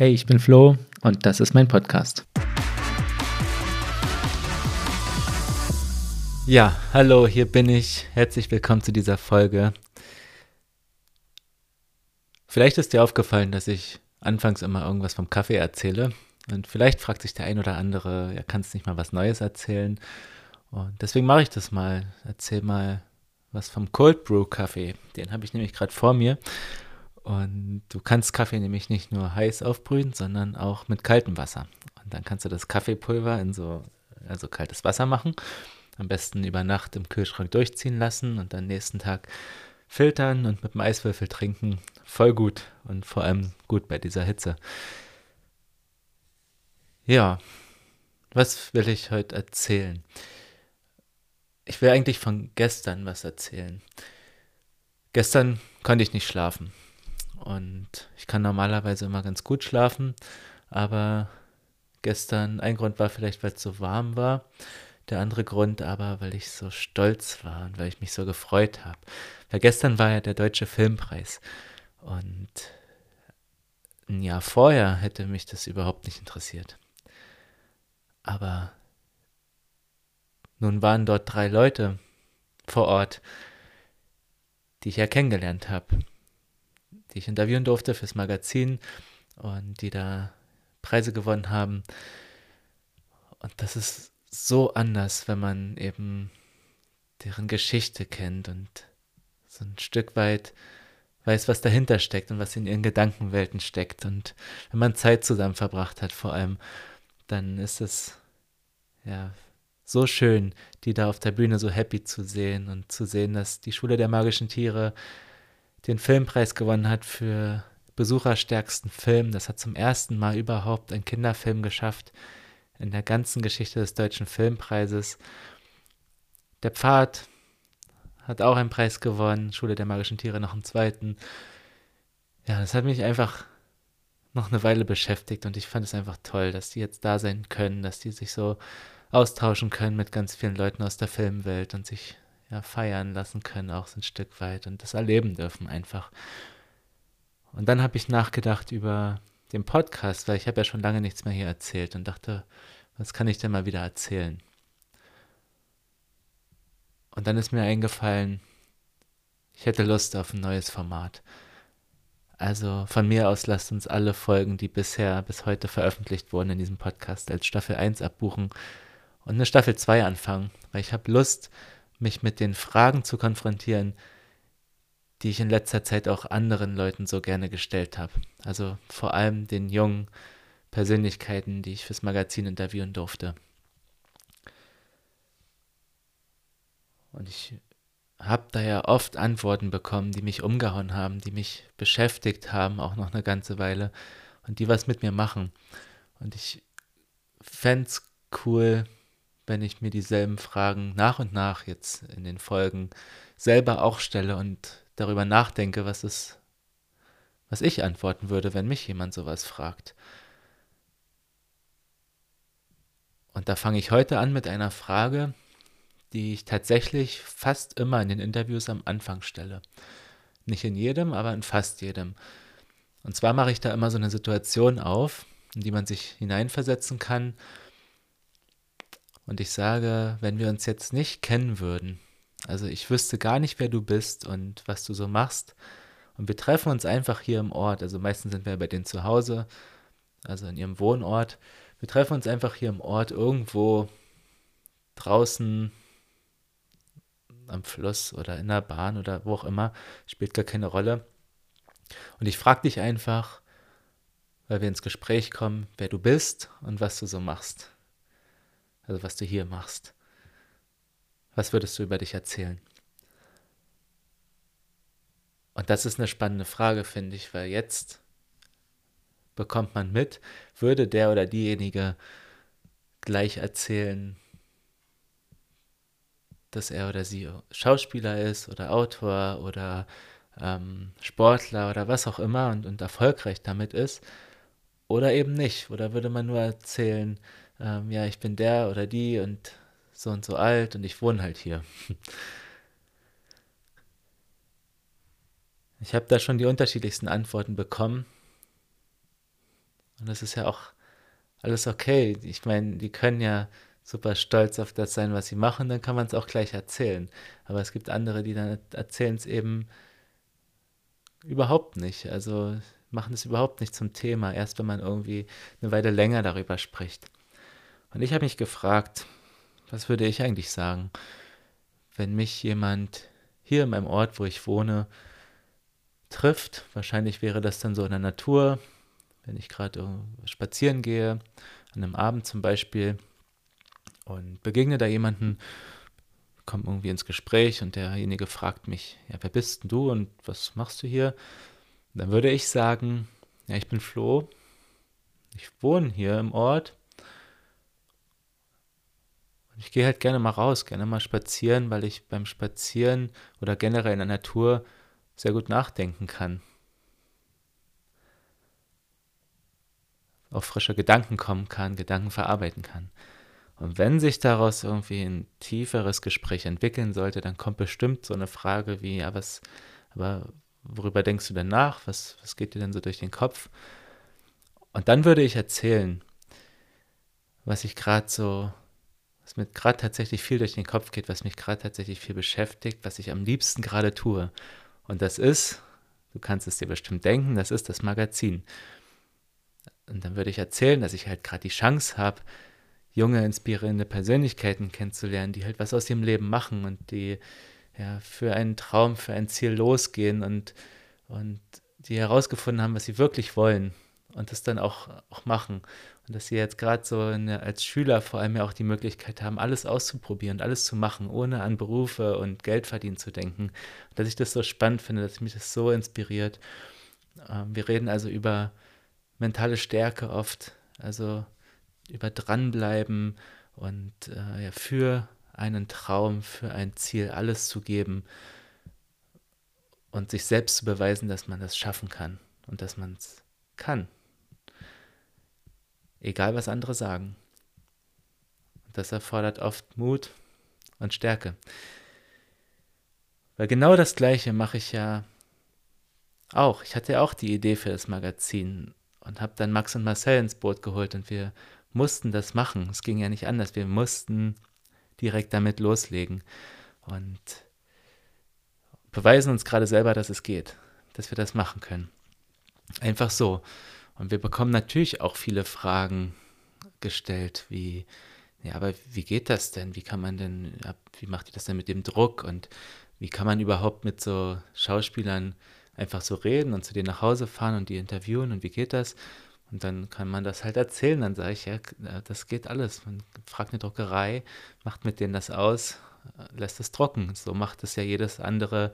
Hey, ich bin Flo und das ist mein Podcast. Ja, hallo, hier bin ich. Herzlich willkommen zu dieser Folge. Vielleicht ist dir aufgefallen, dass ich anfangs immer irgendwas vom Kaffee erzähle. Und vielleicht fragt sich der ein oder andere, ja, kannst nicht mal was Neues erzählen? Und deswegen mache ich das mal. Erzähl mal was vom Cold Brew Kaffee. Den habe ich nämlich gerade vor mir. Und du kannst Kaffee nämlich nicht nur heiß aufbrühen, sondern auch mit kaltem Wasser. Und dann kannst du das Kaffeepulver in so also kaltes Wasser machen. Am besten über Nacht im Kühlschrank durchziehen lassen und dann nächsten Tag filtern und mit dem Eiswürfel trinken. Voll gut und vor allem gut bei dieser Hitze. Ja, was will ich heute erzählen? Ich will eigentlich von gestern was erzählen. Gestern konnte ich nicht schlafen. Und ich kann normalerweise immer ganz gut schlafen, aber gestern, ein Grund war vielleicht, weil es so warm war, der andere Grund aber, weil ich so stolz war und weil ich mich so gefreut habe. Weil gestern war ja der Deutsche Filmpreis und ein Jahr vorher hätte mich das überhaupt nicht interessiert. Aber nun waren dort drei Leute vor Ort, die ich ja kennengelernt habe die ich interviewen durfte fürs Magazin und die da Preise gewonnen haben. Und das ist so anders, wenn man eben deren Geschichte kennt und so ein Stück weit weiß, was dahinter steckt und was in ihren Gedankenwelten steckt. Und wenn man Zeit zusammen verbracht hat, vor allem, dann ist es ja so schön, die da auf der Bühne so happy zu sehen und zu sehen, dass die Schule der magischen Tiere den Filmpreis gewonnen hat für besucherstärksten Film. Das hat zum ersten Mal überhaupt ein Kinderfilm geschafft in der ganzen Geschichte des deutschen Filmpreises. Der Pfad hat auch einen Preis gewonnen, Schule der magischen Tiere noch einen zweiten. Ja, das hat mich einfach noch eine Weile beschäftigt und ich fand es einfach toll, dass die jetzt da sein können, dass die sich so austauschen können mit ganz vielen Leuten aus der Filmwelt und sich ja, feiern lassen können, auch so ein Stück weit und das erleben dürfen einfach. Und dann habe ich nachgedacht über den Podcast, weil ich habe ja schon lange nichts mehr hier erzählt und dachte, was kann ich denn mal wieder erzählen? Und dann ist mir eingefallen, ich hätte Lust auf ein neues Format. Also von mir aus lasst uns alle Folgen, die bisher bis heute veröffentlicht wurden in diesem Podcast, als Staffel 1 abbuchen und eine Staffel 2 anfangen, weil ich habe Lust, mich mit den Fragen zu konfrontieren, die ich in letzter Zeit auch anderen Leuten so gerne gestellt habe. Also vor allem den jungen Persönlichkeiten, die ich fürs Magazin interviewen durfte. Und ich habe da ja oft Antworten bekommen, die mich umgehauen haben, die mich beschäftigt haben, auch noch eine ganze Weile und die was mit mir machen. Und ich fände es cool, wenn ich mir dieselben Fragen nach und nach jetzt in den Folgen selber auch stelle und darüber nachdenke, was es, was ich antworten würde, wenn mich jemand sowas fragt. Und da fange ich heute an mit einer Frage, die ich tatsächlich fast immer in den Interviews am Anfang stelle. Nicht in jedem, aber in fast jedem. Und zwar mache ich da immer so eine Situation auf, in die man sich hineinversetzen kann und ich sage, wenn wir uns jetzt nicht kennen würden, also ich wüsste gar nicht, wer du bist und was du so machst, und wir treffen uns einfach hier im Ort, also meistens sind wir bei denen zu Hause, also in ihrem Wohnort, wir treffen uns einfach hier im Ort irgendwo draußen am Fluss oder in der Bahn oder wo auch immer, spielt gar keine Rolle. Und ich frage dich einfach, weil wir ins Gespräch kommen, wer du bist und was du so machst also was du hier machst. Was würdest du über dich erzählen? Und das ist eine spannende Frage, finde ich, weil jetzt bekommt man mit, würde der oder diejenige gleich erzählen, dass er oder sie Schauspieler ist oder Autor oder ähm, Sportler oder was auch immer und, und erfolgreich damit ist, oder eben nicht. Oder würde man nur erzählen, ähm, ja, ich bin der oder die und so und so alt und ich wohne halt hier. Ich habe da schon die unterschiedlichsten Antworten bekommen. Und das ist ja auch alles okay. Ich meine, die können ja super stolz auf das sein, was sie machen, dann kann man es auch gleich erzählen. Aber es gibt andere, die dann erzählen es eben überhaupt nicht. Also machen es überhaupt nicht zum Thema, erst wenn man irgendwie eine Weile länger darüber spricht. Und ich habe mich gefragt, was würde ich eigentlich sagen, wenn mich jemand hier in meinem Ort, wo ich wohne, trifft. Wahrscheinlich wäre das dann so in der Natur, wenn ich gerade spazieren gehe, an einem Abend zum Beispiel, und begegne da jemanden, komme irgendwie ins Gespräch und derjenige fragt mich, ja, wer bist denn du und was machst du hier? Dann würde ich sagen, ja, ich bin Flo, ich wohne hier im Ort ich gehe halt gerne mal raus, gerne mal spazieren, weil ich beim Spazieren oder generell in der Natur sehr gut nachdenken kann. Auf frische Gedanken kommen kann, Gedanken verarbeiten kann. Und wenn sich daraus irgendwie ein tieferes Gespräch entwickeln sollte, dann kommt bestimmt so eine Frage wie, ja, was, aber worüber denkst du denn nach? Was, was geht dir denn so durch den Kopf? Und dann würde ich erzählen, was ich gerade so, was mir gerade tatsächlich viel durch den Kopf geht, was mich gerade tatsächlich viel beschäftigt, was ich am liebsten gerade tue. Und das ist, du kannst es dir bestimmt denken, das ist das Magazin. Und dann würde ich erzählen, dass ich halt gerade die Chance habe, junge, inspirierende Persönlichkeiten kennenzulernen, die halt was aus ihrem Leben machen und die ja, für einen Traum, für ein Ziel losgehen und, und die herausgefunden haben, was sie wirklich wollen und das dann auch, auch machen. Und dass sie jetzt gerade so eine, als Schüler vor allem ja auch die Möglichkeit haben, alles auszuprobieren, alles zu machen, ohne an Berufe und Geld verdienen zu denken. Und dass ich das so spannend finde, dass mich das so inspiriert. Ähm, wir reden also über mentale Stärke oft, also über dranbleiben und äh, ja, für einen Traum, für ein Ziel alles zu geben und sich selbst zu beweisen, dass man das schaffen kann und dass man es kann. Egal, was andere sagen. Und das erfordert oft Mut und Stärke. Weil genau das Gleiche mache ich ja auch. Ich hatte ja auch die Idee für das Magazin und habe dann Max und Marcel ins Boot geholt und wir mussten das machen. Es ging ja nicht anders. Wir mussten direkt damit loslegen und beweisen uns gerade selber, dass es geht, dass wir das machen können. Einfach so. Und wir bekommen natürlich auch viele Fragen gestellt, wie, ja, aber wie geht das denn? Wie kann man denn, wie macht ihr das denn mit dem Druck? Und wie kann man überhaupt mit so Schauspielern einfach so reden und zu denen nach Hause fahren und die interviewen und wie geht das? Und dann kann man das halt erzählen. Dann sage ich, ja, das geht alles. Man fragt eine Druckerei, macht mit denen das aus, lässt es trocken. So macht es ja jedes andere,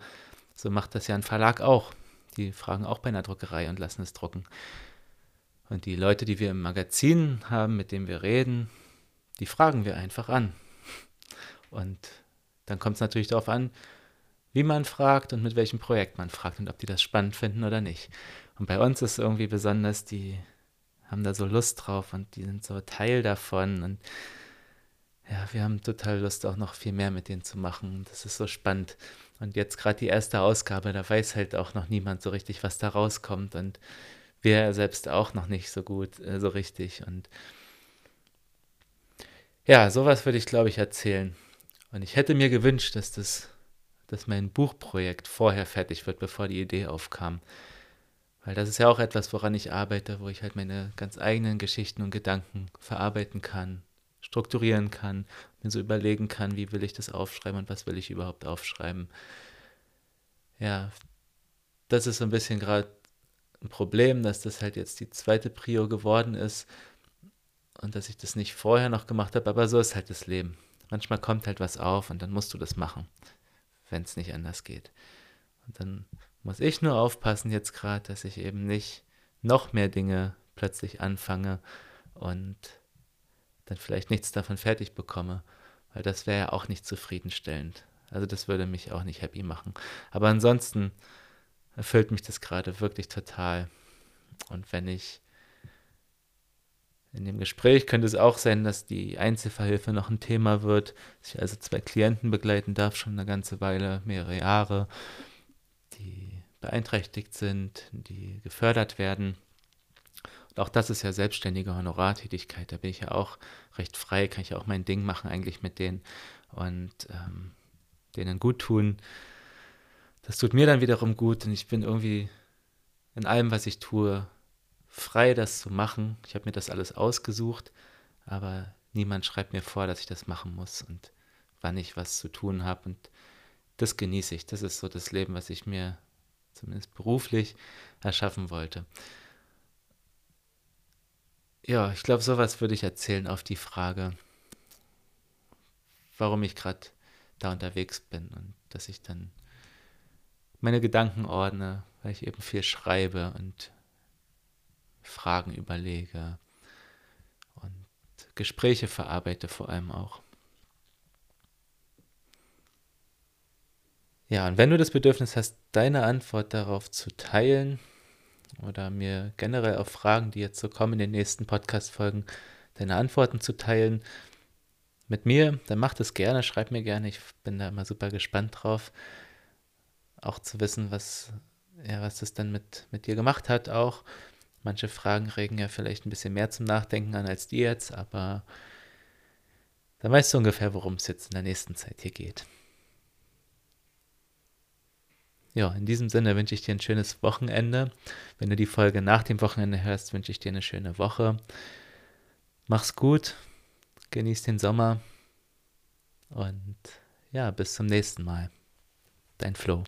so macht das ja ein Verlag auch. Die fragen auch bei einer Druckerei und lassen es drucken. Und die Leute, die wir im Magazin haben, mit denen wir reden, die fragen wir einfach an. Und dann kommt es natürlich darauf an, wie man fragt und mit welchem Projekt man fragt und ob die das spannend finden oder nicht. Und bei uns ist irgendwie besonders die haben da so Lust drauf und die sind so Teil davon und ja, wir haben total Lust auch noch viel mehr mit denen zu machen. Das ist so spannend. Und jetzt gerade die erste Ausgabe, da weiß halt auch noch niemand so richtig, was da rauskommt und wir selbst auch noch nicht so gut, äh, so richtig. Und ja, sowas würde ich, glaube ich, erzählen. Und ich hätte mir gewünscht, dass das, dass mein Buchprojekt vorher fertig wird, bevor die Idee aufkam. Weil das ist ja auch etwas, woran ich arbeite, wo ich halt meine ganz eigenen Geschichten und Gedanken verarbeiten kann, strukturieren kann, mir so überlegen kann, wie will ich das aufschreiben und was will ich überhaupt aufschreiben. Ja, das ist so ein bisschen gerade ein Problem, dass das halt jetzt die zweite Prio geworden ist und dass ich das nicht vorher noch gemacht habe, aber so ist halt das Leben. Manchmal kommt halt was auf und dann musst du das machen, wenn es nicht anders geht. Und dann muss ich nur aufpassen jetzt gerade, dass ich eben nicht noch mehr Dinge plötzlich anfange und dann vielleicht nichts davon fertig bekomme, weil das wäre ja auch nicht zufriedenstellend. Also das würde mich auch nicht happy machen. Aber ansonsten erfüllt mich das gerade wirklich total. Und wenn ich in dem Gespräch könnte es auch sein, dass die Einzelverhilfe noch ein Thema wird, dass ich also zwei Klienten begleiten darf, schon eine ganze Weile, mehrere Jahre, die beeinträchtigt sind, die gefördert werden. auch das ist ja selbstständige Honorartätigkeit. Da bin ich ja auch recht frei, kann ich auch mein Ding machen eigentlich mit denen und ähm, denen gut tun. Das tut mir dann wiederum gut und ich bin irgendwie in allem, was ich tue, frei, das zu machen. Ich habe mir das alles ausgesucht, aber niemand schreibt mir vor, dass ich das machen muss und wann ich was zu tun habe. Und das genieße ich. Das ist so das Leben, was ich mir zumindest beruflich erschaffen wollte. Ja, ich glaube, sowas würde ich erzählen auf die Frage, warum ich gerade da unterwegs bin und dass ich dann meine Gedanken ordne, weil ich eben viel schreibe und Fragen überlege und Gespräche verarbeite vor allem auch. Ja, und wenn du das Bedürfnis hast, deine Antwort darauf zu teilen oder mir generell auf Fragen, die jetzt so kommen in den nächsten Podcast-Folgen, deine Antworten zu teilen mit mir, dann mach das gerne, schreib mir gerne. Ich bin da immer super gespannt drauf, auch zu wissen, was, ja, was das dann mit, mit dir gemacht hat auch. Manche Fragen regen ja vielleicht ein bisschen mehr zum Nachdenken an als die jetzt, aber dann weißt du ungefähr, worum es jetzt in der nächsten Zeit hier geht. Ja, in diesem Sinne wünsche ich dir ein schönes Wochenende. Wenn du die Folge nach dem Wochenende hörst, wünsche ich dir eine schöne Woche. Mach's gut, genieß den Sommer und ja, bis zum nächsten Mal. Dein Flo.